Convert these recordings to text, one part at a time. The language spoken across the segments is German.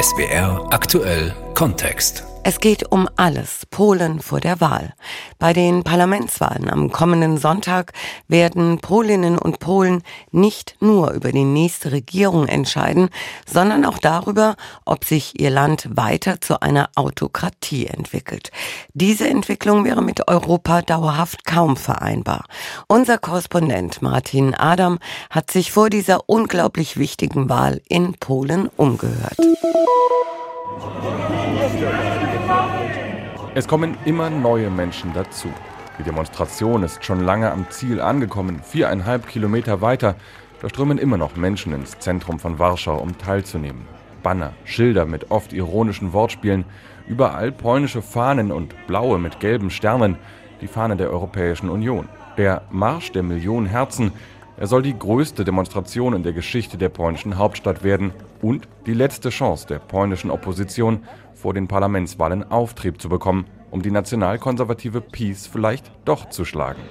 SWR aktuell Kontext. Es geht um alles. Polen vor der Wahl. Bei den Parlamentswahlen am kommenden Sonntag werden Polinnen und Polen nicht nur über die nächste Regierung entscheiden, sondern auch darüber, ob sich ihr Land weiter zu einer Autokratie entwickelt. Diese Entwicklung wäre mit Europa dauerhaft kaum vereinbar. Unser Korrespondent Martin Adam hat sich vor dieser unglaublich wichtigen Wahl in Polen umgehört. Es kommen immer neue Menschen dazu. Die Demonstration ist schon lange am Ziel angekommen, viereinhalb Kilometer weiter. Da strömen immer noch Menschen ins Zentrum von Warschau, um teilzunehmen. Banner, Schilder mit oft ironischen Wortspielen, überall polnische Fahnen und blaue mit gelben Sternen, die Fahne der Europäischen Union. Der Marsch der Millionen Herzen, er soll die größte Demonstration in der Geschichte der polnischen Hauptstadt werden und die letzte Chance der polnischen Opposition, vor den Parlamentswahlen Auftrieb zu bekommen, um die nationalkonservative PiS vielleicht doch zu schlagen.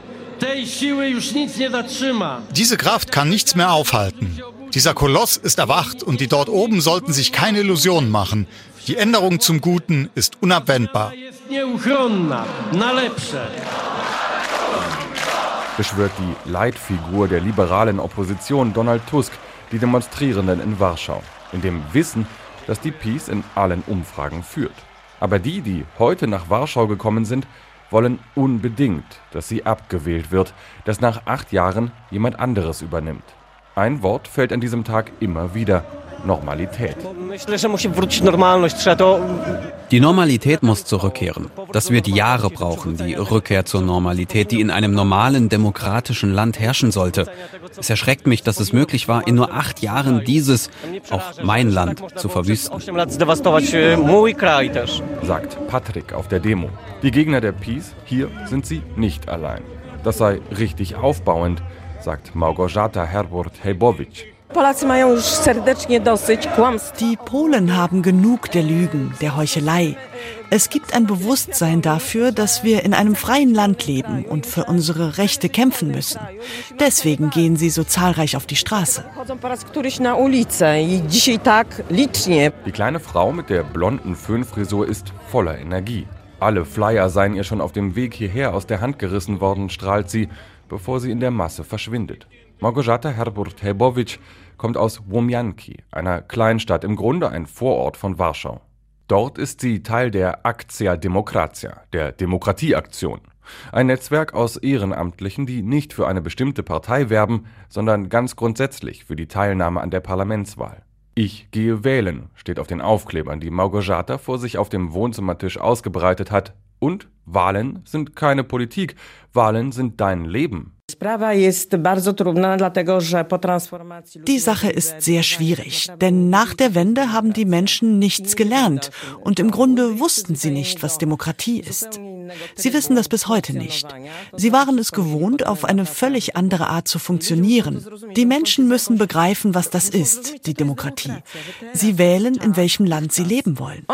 Diese Kraft kann nichts mehr aufhalten. Dieser Koloss ist erwacht und die dort oben sollten sich keine Illusionen machen. Die Änderung zum Guten ist unabwendbar. beschwört die Leitfigur der liberalen Opposition Donald Tusk die Demonstrierenden in Warschau, in dem Wissen, dass die PiS in allen Umfragen führt. Aber die, die heute nach Warschau gekommen sind, wollen unbedingt, dass sie abgewählt wird, dass nach acht Jahren jemand anderes übernimmt. Ein Wort fällt an diesem Tag immer wieder. Normalität. Die Normalität muss zurückkehren. Das wird Jahre brauchen, die Rückkehr zur Normalität, die in einem normalen, demokratischen Land herrschen sollte. Es erschreckt mich, dass es möglich war, in nur acht Jahren dieses, auch mein Land, zu verwüsten. Sagt Patrick auf der Demo. Die Gegner der Peace, hier sind sie nicht allein. Das sei richtig aufbauend, sagt Małgorzata Herburt-Hejbowicz. Die Polen haben genug der Lügen, der Heuchelei. Es gibt ein Bewusstsein dafür, dass wir in einem freien Land leben und für unsere Rechte kämpfen müssen. Deswegen gehen sie so zahlreich auf die Straße. Die kleine Frau mit der blonden Föhnfrisur ist voller Energie. Alle Flyer seien ihr schon auf dem Weg hierher aus der Hand gerissen worden, strahlt sie, bevor sie in der Masse verschwindet. Małgorzata Herburt-Helbowicz kommt aus Łomianki, einer Kleinstadt, im Grunde ein Vorort von Warschau. Dort ist sie Teil der Akcja Demokracja, der Demokratieaktion. Ein Netzwerk aus Ehrenamtlichen, die nicht für eine bestimmte Partei werben, sondern ganz grundsätzlich für die Teilnahme an der Parlamentswahl. Ich gehe wählen, steht auf den Aufklebern, die Małgorzata vor sich auf dem Wohnzimmertisch ausgebreitet hat. Und Wahlen sind keine Politik, Wahlen sind dein Leben. Die Sache ist sehr schwierig, denn nach der Wende haben die Menschen nichts gelernt und im Grunde wussten sie nicht, was Demokratie ist. Sie wissen das bis heute nicht. Sie waren es gewohnt, auf eine völlig andere Art zu funktionieren. Die Menschen müssen begreifen, was das ist, die Demokratie. Sie wählen, in welchem Land sie leben wollen.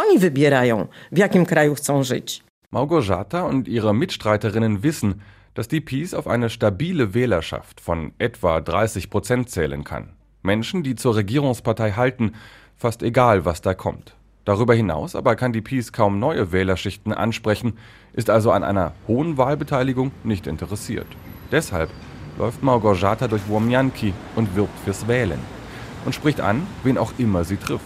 Małgorzata und ihre Mitstreiterinnen wissen, dass die PiS auf eine stabile Wählerschaft von etwa 30 Prozent zählen kann. Menschen, die zur Regierungspartei halten, fast egal, was da kommt. Darüber hinaus aber kann die PiS kaum neue Wählerschichten ansprechen, ist also an einer hohen Wahlbeteiligung nicht interessiert. Deshalb läuft Małgorzata durch Womianki und wirbt fürs Wählen und spricht an, wen auch immer sie trifft.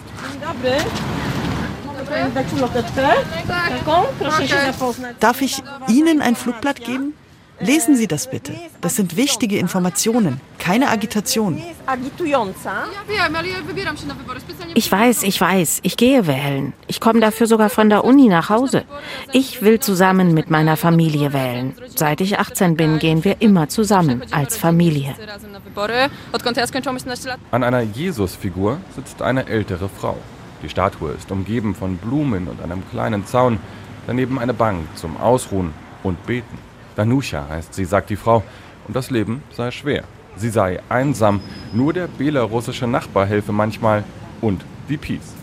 Darf ich Ihnen ein Flugblatt geben? Lesen Sie das bitte. Das sind wichtige Informationen, keine Agitation. Ich weiß, ich weiß, ich gehe wählen. Ich komme dafür sogar von der Uni nach Hause. Ich will zusammen mit meiner Familie wählen. Seit ich 18 bin, gehen wir immer zusammen als Familie. An einer Jesusfigur sitzt eine ältere Frau. Die Statue ist umgeben von Blumen und einem kleinen Zaun, daneben eine Bank zum Ausruhen und Beten. Danuscha heißt sie, sagt die Frau, und das Leben sei schwer. Sie sei einsam, nur der belarussische Nachbar helfe manchmal und die Peace.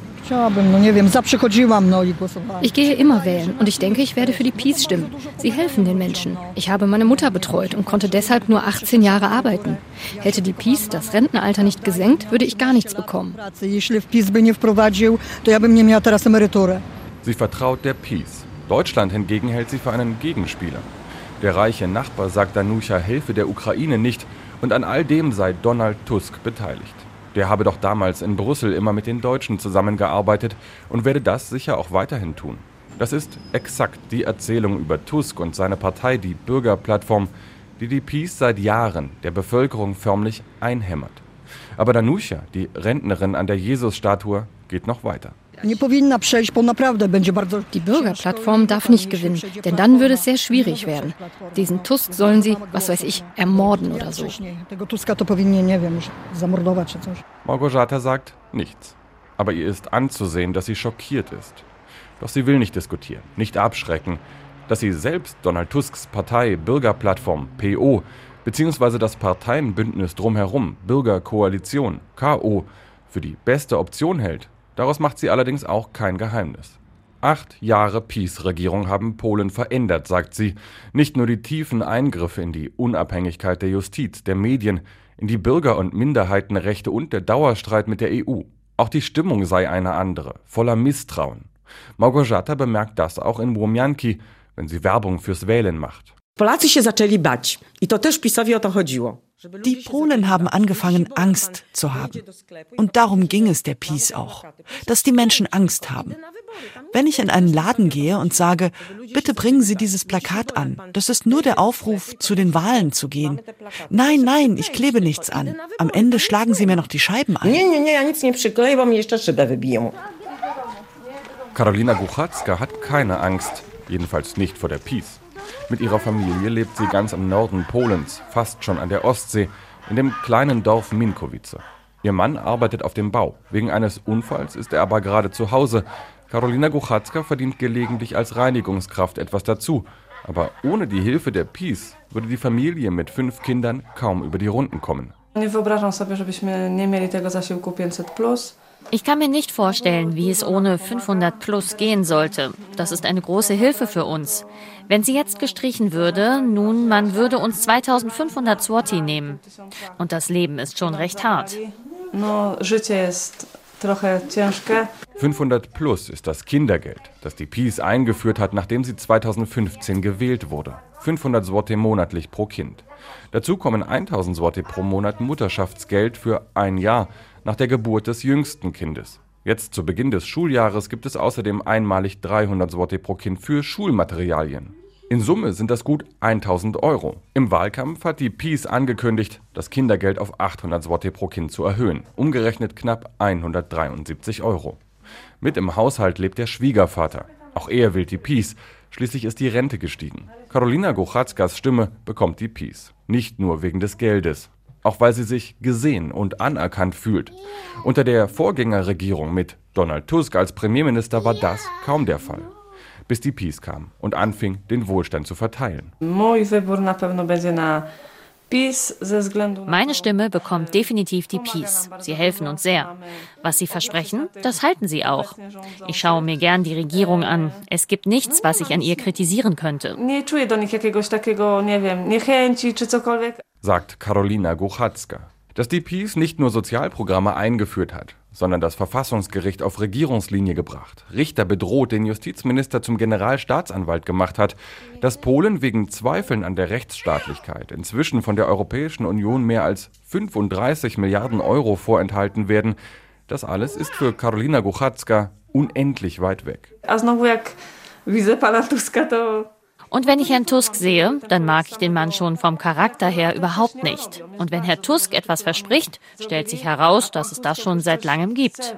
Ich gehe immer wählen und ich denke, ich werde für die Peace stimmen. Sie helfen den Menschen. Ich habe meine Mutter betreut und konnte deshalb nur 18 Jahre arbeiten. Hätte die Peace das Rentenalter nicht gesenkt, würde ich gar nichts bekommen. Sie vertraut der Peace. Deutschland hingegen hält sie für einen Gegenspieler. Der reiche Nachbar sagt Danucha helfe der Ukraine nicht und an all dem sei Donald Tusk beteiligt. Der habe doch damals in Brüssel immer mit den Deutschen zusammengearbeitet und werde das sicher auch weiterhin tun. Das ist exakt die Erzählung über Tusk und seine Partei, die Bürgerplattform, die die Peace seit Jahren der Bevölkerung förmlich einhämmert. Aber Danucha, die Rentnerin an der Jesusstatue, geht noch weiter. Die Bürgerplattform darf nicht gewinnen, denn dann würde es sehr schwierig werden. Diesen Tusk sollen sie, was weiß ich, ermorden oder so. Małgorzata sagt nichts. Aber ihr ist anzusehen, dass sie schockiert ist. Doch sie will nicht diskutieren, nicht abschrecken, dass sie selbst Donald Tusks Partei Bürgerplattform PO bzw. das Parteienbündnis drumherum Bürgerkoalition KO für die beste Option hält, Daraus macht sie allerdings auch kein Geheimnis. Acht Jahre Peace-Regierung haben Polen verändert, sagt sie. Nicht nur die tiefen Eingriffe in die Unabhängigkeit der Justiz, der Medien, in die Bürger- und Minderheitenrechte und der Dauerstreit mit der EU. Auch die Stimmung sei eine andere, voller Misstrauen. Małgorzata bemerkt das auch in Łomianki, wenn sie Werbung fürs Wählen macht. Polacy się zaczęli bać. I to też PiSowi o to chodziło. Die Polen haben angefangen, Angst zu haben. Und darum ging es der Peace auch, dass die Menschen Angst haben. Wenn ich in einen Laden gehe und sage, bitte bringen Sie dieses Plakat an, das ist nur der Aufruf, zu den Wahlen zu gehen. Nein, nein, ich klebe nichts an. Am Ende schlagen Sie mir noch die Scheiben ein. Karolina Guchacka hat keine Angst, jedenfalls nicht vor der Peace. Mit ihrer Familie lebt sie ganz im Norden Polens, fast schon an der Ostsee, in dem kleinen Dorf Minkowice. Ihr Mann arbeitet auf dem Bau. Wegen eines Unfalls ist er aber gerade zu Hause. Karolina Guchacka verdient gelegentlich als Reinigungskraft etwas dazu. Aber ohne die Hilfe der Peace würde die Familie mit fünf Kindern kaum über die Runden kommen. Nie wyobrażam sobie, żebyśmy nie mieli tego zasiłku 500 plus. Ich kann mir nicht vorstellen, wie es ohne 500 plus gehen sollte. Das ist eine große Hilfe für uns. Wenn sie jetzt gestrichen würde, nun, man würde uns 2500 Swati nehmen. Und das Leben ist schon recht hart. 500 plus ist das Kindergeld, das die Peace eingeführt hat, nachdem sie 2015 gewählt wurde. 500 Swati monatlich pro Kind. Dazu kommen 1000 Swati pro Monat Mutterschaftsgeld für ein Jahr nach der Geburt des jüngsten Kindes. Jetzt zu Beginn des Schuljahres gibt es außerdem einmalig 300 Zloty pro Kind für Schulmaterialien. In Summe sind das gut 1000 Euro. Im Wahlkampf hat die Peace angekündigt, das Kindergeld auf 800 Zloty pro Kind zu erhöhen, umgerechnet knapp 173 Euro. Mit im Haushalt lebt der Schwiegervater. Auch er will die Peace. Schließlich ist die Rente gestiegen. Karolina Gochatzkas Stimme bekommt die Peace. Nicht nur wegen des Geldes, auch weil sie sich gesehen und anerkannt fühlt. Unter der Vorgängerregierung mit Donald Tusk als Premierminister war das kaum der Fall. Bis die Peace kam und anfing, den Wohlstand zu verteilen. Meine Stimme bekommt definitiv die Peace. Sie helfen uns sehr. Was sie versprechen, das halten sie auch. Ich schaue mir gern die Regierung an. Es gibt nichts, was ich an ihr kritisieren könnte sagt Karolina Gochatzka. Dass die Peace nicht nur Sozialprogramme eingeführt hat, sondern das Verfassungsgericht auf Regierungslinie gebracht, Richter bedroht, den Justizminister zum Generalstaatsanwalt gemacht hat, dass Polen wegen Zweifeln an der Rechtsstaatlichkeit inzwischen von der Europäischen Union mehr als 35 Milliarden Euro vorenthalten werden, das alles ist für Karolina Gochatzka unendlich weit weg. Und wenn ich Herrn Tusk sehe, dann mag ich den Mann schon vom Charakter her überhaupt nicht. Und wenn Herr Tusk etwas verspricht, stellt sich heraus, dass es das schon seit langem gibt.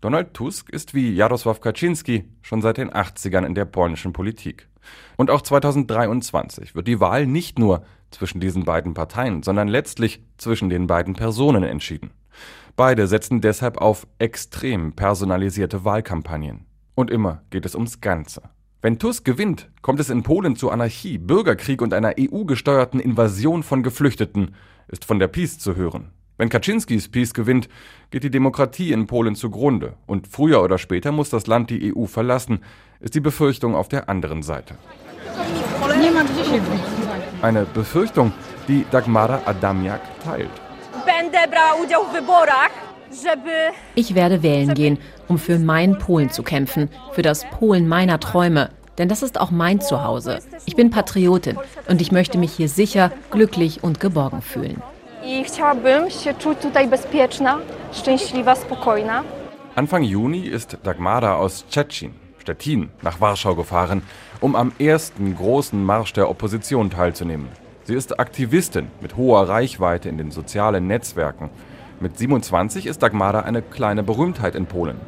Donald Tusk ist wie Jarosław Kaczynski schon seit den 80ern in der polnischen Politik. Und auch 2023 wird die Wahl nicht nur zwischen diesen beiden Parteien, sondern letztlich zwischen den beiden Personen entschieden. Beide setzen deshalb auf extrem personalisierte Wahlkampagnen. Und immer geht es ums Ganze. Wenn Tusk gewinnt, kommt es in Polen zu Anarchie, Bürgerkrieg und einer EU-gesteuerten Invasion von Geflüchteten, ist von der Peace zu hören. Wenn Kaczynskis PiS gewinnt, geht die Demokratie in Polen zugrunde und früher oder später muss das Land die EU verlassen, ist die Befürchtung auf der anderen Seite. Eine Befürchtung, die Dagmara Adamiak teilt. Ich werde wählen gehen, um für mein Polen zu kämpfen, für das Polen meiner Träume. Denn das ist auch mein Zuhause. Ich bin Patriotin und ich möchte mich hier sicher, glücklich und geborgen fühlen. Anfang Juni ist Dagmara aus Tschetschen, Stettin, nach Warschau gefahren, um am ersten großen Marsch der Opposition teilzunehmen. Sie ist Aktivistin mit hoher Reichweite in den sozialen Netzwerken. Mit 27 ist Dagmara eine kleine Berühmtheit in Polen.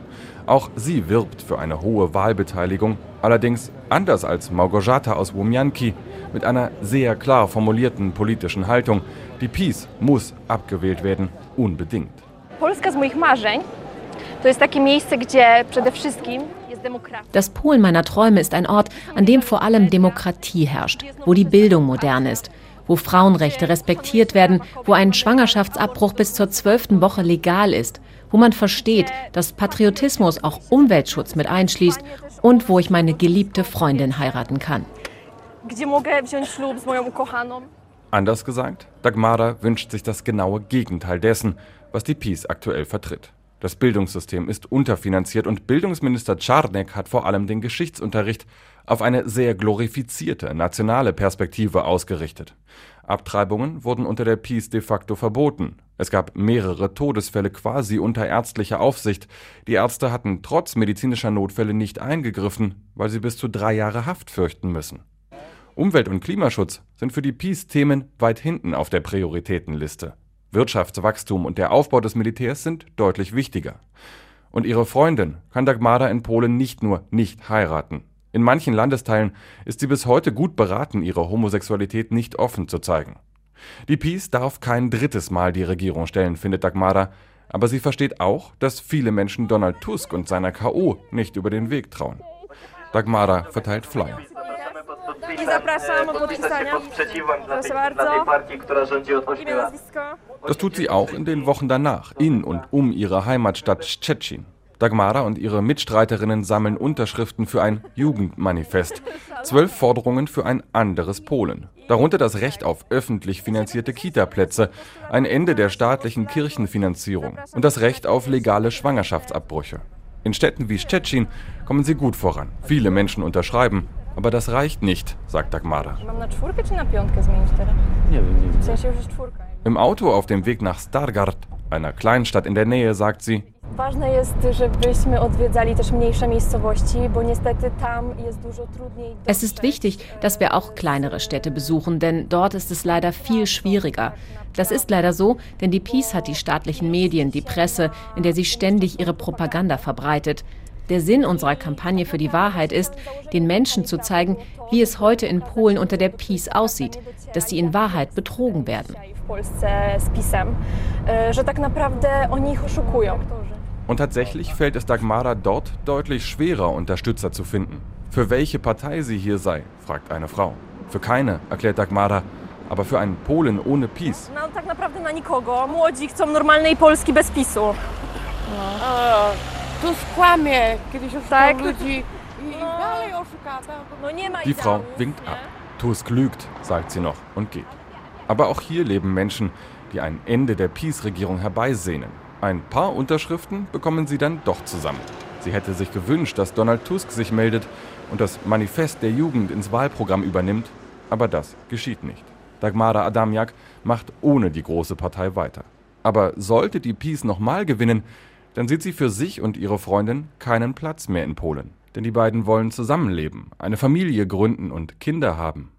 Auch sie wirbt für eine hohe Wahlbeteiligung, allerdings anders als Małgorzata aus Łumianki mit einer sehr klar formulierten politischen Haltung. Die PiS muss abgewählt werden, unbedingt. Polska z moich marzeń to jest takie miejsce, gdzie przede wszystkim das Polen meiner Träume ist ein Ort, an dem vor allem Demokratie herrscht, wo die Bildung modern ist, wo Frauenrechte respektiert werden, wo ein Schwangerschaftsabbruch bis zur zwölften Woche legal ist, wo man versteht, dass Patriotismus auch Umweltschutz mit einschließt und wo ich meine geliebte Freundin heiraten kann. Anders gesagt, Dagmara wünscht sich das genaue Gegenteil dessen, was die PiS aktuell vertritt. Das Bildungssystem ist unterfinanziert und Bildungsminister Czarnek hat vor allem den Geschichtsunterricht auf eine sehr glorifizierte nationale Perspektive ausgerichtet. Abtreibungen wurden unter der Peace de facto verboten. Es gab mehrere Todesfälle quasi unter ärztlicher Aufsicht. Die Ärzte hatten trotz medizinischer Notfälle nicht eingegriffen, weil sie bis zu drei Jahre Haft fürchten müssen. Umwelt- und Klimaschutz sind für die Peace Themen weit hinten auf der Prioritätenliste. Wirtschaftswachstum und der Aufbau des Militärs sind deutlich wichtiger. Und ihre Freundin kann Dagmara in Polen nicht nur nicht heiraten. In manchen Landesteilen ist sie bis heute gut beraten, ihre Homosexualität nicht offen zu zeigen. Die PiS darf kein drittes Mal die Regierung stellen, findet Dagmara, aber sie versteht auch, dass viele Menschen Donald Tusk und seiner KO nicht über den Weg trauen. Dagmara verteilt Flyer. Das tut sie auch in den Wochen danach, in und um ihre Heimatstadt Szczecin. Dagmara und ihre Mitstreiterinnen sammeln Unterschriften für ein Jugendmanifest. Zwölf Forderungen für ein anderes Polen. Darunter das Recht auf öffentlich finanzierte Kitaplätze, ein Ende der staatlichen Kirchenfinanzierung und das Recht auf legale Schwangerschaftsabbrüche. In Städten wie Szczecin kommen sie gut voran. Viele Menschen unterschreiben, aber das reicht nicht, sagt Dagmara. Im Auto auf dem Weg nach Stargard, einer Kleinstadt in der Nähe, sagt sie, es ist wichtig, dass wir auch kleinere Städte besuchen, denn dort ist es leider viel schwieriger. Das ist leider so, denn die Peace hat die staatlichen Medien, die Presse, in der sie ständig ihre Propaganda verbreitet. Der Sinn unserer Kampagne für die Wahrheit ist, den Menschen zu zeigen, wie es heute in Polen unter der Peace aussieht, dass sie in Wahrheit betrogen werden. Und tatsächlich fällt es Dagmara dort deutlich schwerer, Unterstützer zu finden. Für welche Partei sie hier sei, fragt eine Frau. Für keine, erklärt Dagmara, aber für einen Polen ohne PiS. No, tak naprawdę na nikogo. Młodzi chcą normalnej Polski bez PiSu. No. Tusk kłamie, kiedyś oszukał ludzi Die Frau winkt ab. Tusk lügt, sagt sie noch und geht. Aber auch hier leben Menschen, die ein Ende der Peace-Regierung herbeisehnen. Ein paar Unterschriften bekommen sie dann doch zusammen. Sie hätte sich gewünscht, dass Donald Tusk sich meldet und das Manifest der Jugend ins Wahlprogramm übernimmt, aber das geschieht nicht. Dagmara Adamiak macht ohne die große Partei weiter. Aber sollte die Peace nochmal gewinnen, dann sieht sie für sich und ihre Freundin keinen Platz mehr in Polen. Denn die beiden wollen zusammenleben, eine Familie gründen und Kinder haben.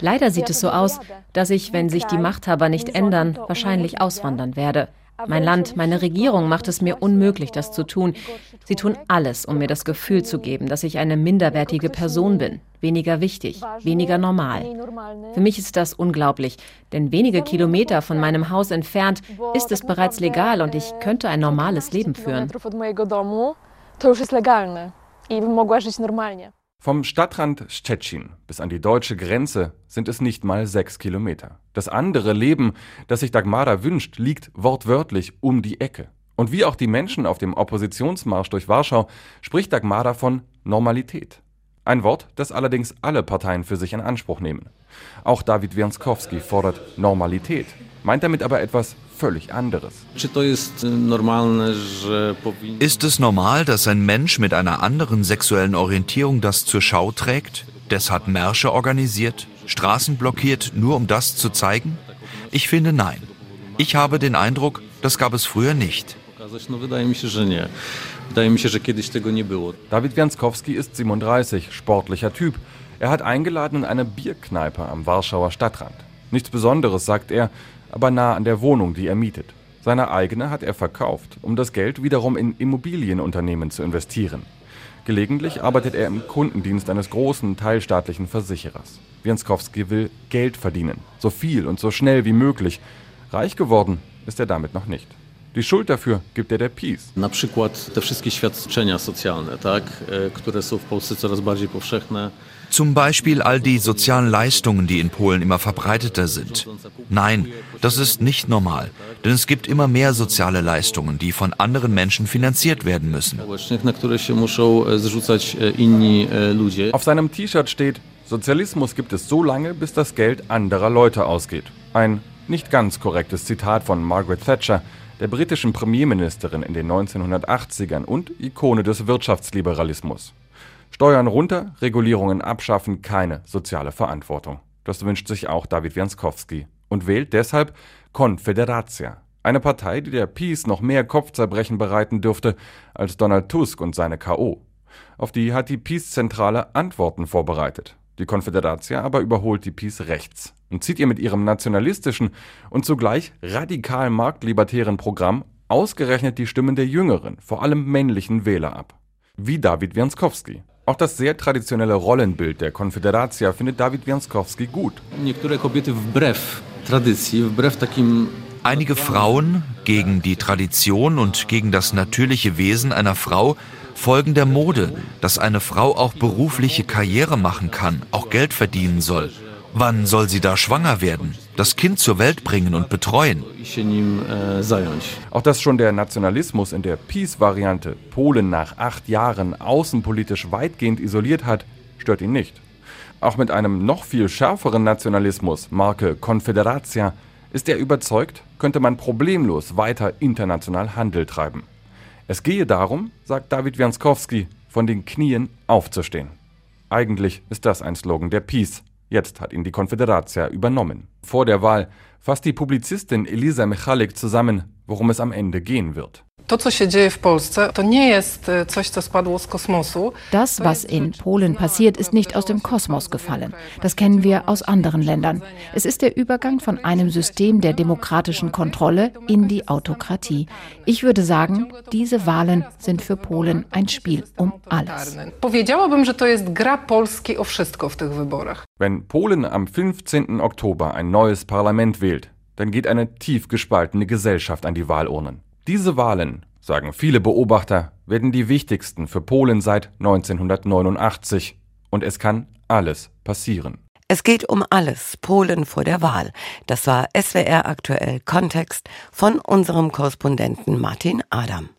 Leider sieht es so aus, dass ich, wenn sich die Machthaber nicht ändern, wahrscheinlich auswandern werde. Mein Land, meine Regierung macht es mir unmöglich, das zu tun. Sie tun alles, um mir das Gefühl zu geben, dass ich eine minderwertige Person bin, weniger wichtig, weniger normal. Für mich ist das unglaublich, denn wenige Kilometer von meinem Haus entfernt ist es bereits legal und ich könnte ein normales Leben führen. Vom Stadtrand Szczecin bis an die deutsche Grenze sind es nicht mal sechs Kilometer. Das andere Leben, das sich Dagmara wünscht, liegt wortwörtlich um die Ecke. Und wie auch die Menschen auf dem Oppositionsmarsch durch Warschau spricht Dagmara von Normalität. Ein Wort, das allerdings alle Parteien für sich in Anspruch nehmen. Auch David Wierskowski fordert Normalität, meint damit aber etwas völlig anderes. Ist es normal, dass ein Mensch mit einer anderen sexuellen Orientierung das zur Schau trägt? Deshalb Märsche organisiert, Straßen blockiert, nur um das zu zeigen? Ich finde nein. Ich habe den Eindruck, das gab es früher nicht. David Wianskowski ist 37, sportlicher Typ. Er hat eingeladen in eine Bierkneipe am Warschauer Stadtrand. Nichts Besonderes, sagt er, aber nah an der Wohnung, die er mietet. Seine eigene hat er verkauft, um das Geld wiederum in Immobilienunternehmen zu investieren. Gelegentlich arbeitet er im Kundendienst eines großen teilstaatlichen Versicherers. Wianskowski will Geld verdienen, so viel und so schnell wie möglich. Reich geworden ist er damit noch nicht. Die Schuld dafür gibt er der PiS. Na przykład te wszystkie świadczenia socjalne, tak, e, które są w Polsce coraz bardziej. Zum Beispiel all die sozialen Leistungen, die in Polen immer verbreiteter sind. Nein, das ist nicht normal, denn es gibt immer mehr soziale Leistungen, die von anderen Menschen finanziert werden müssen. E, e, Auf seinem T-Shirt steht, Sozialismus gibt es so lange, bis das Geld anderer Leute ausgeht. Ein nicht ganz korrektes Zitat von Margaret Thatcher, der britischen Premierministerin in den 1980ern und Ikone des Wirtschaftsliberalismus. Steuern runter, Regulierungen abschaffen, keine soziale Verantwortung. Das wünscht sich auch David Wianskowski und wählt deshalb Confederatia, eine Partei, die der Peace noch mehr Kopfzerbrechen bereiten dürfte als Donald Tusk und seine K.O. Auf die hat die Peace-Zentrale Antworten vorbereitet. Die Confederatia aber überholt die Peace rechts und zieht ihr mit ihrem nationalistischen und zugleich radikal marktlibertären Programm ausgerechnet die Stimmen der jüngeren, vor allem männlichen Wähler ab. Wie David Wianskowski. Auch das sehr traditionelle Rollenbild der Konfederatia findet David Wianskowski gut. Einige Frauen gegen die Tradition und gegen das natürliche Wesen einer Frau folgen der Mode, dass eine Frau auch berufliche Karriere machen kann, auch Geld verdienen soll. Wann soll sie da schwanger werden? Das Kind zur Welt bringen und betreuen? Auch dass schon der Nationalismus in der Peace-Variante Polen nach acht Jahren außenpolitisch weitgehend isoliert hat, stört ihn nicht. Auch mit einem noch viel schärferen Nationalismus, Marke Confederatia, ist er überzeugt, könnte man problemlos weiter international Handel treiben. Es gehe darum, sagt David Wianskowski, von den Knien aufzustehen. Eigentlich ist das ein Slogan der Peace. Jetzt hat ihn die Konfederatia übernommen. Vor der Wahl fasst die Publizistin Elisa Michalik zusammen, worum es am Ende gehen wird. E. Das, was in Polen passiert, ist nicht aus dem Kosmos gefallen. Das kennen wir aus anderen Ländern. Es ist der Übergang von einem System der demokratischen Kontrolle in die Autokratie. Ich würde sagen, diese Wahlen sind für Polen ein Spiel um alles. Wenn Polen am 15. Oktober ein neues Parlament wählt, dann geht eine tief gespaltene Gesellschaft an die Wahlurnen. Diese Wahlen, sagen viele Beobachter, werden die wichtigsten für Polen seit 1989. Und es kann alles passieren. Es geht um alles, Polen vor der Wahl. Das war SWR aktuell Kontext von unserem Korrespondenten Martin Adam.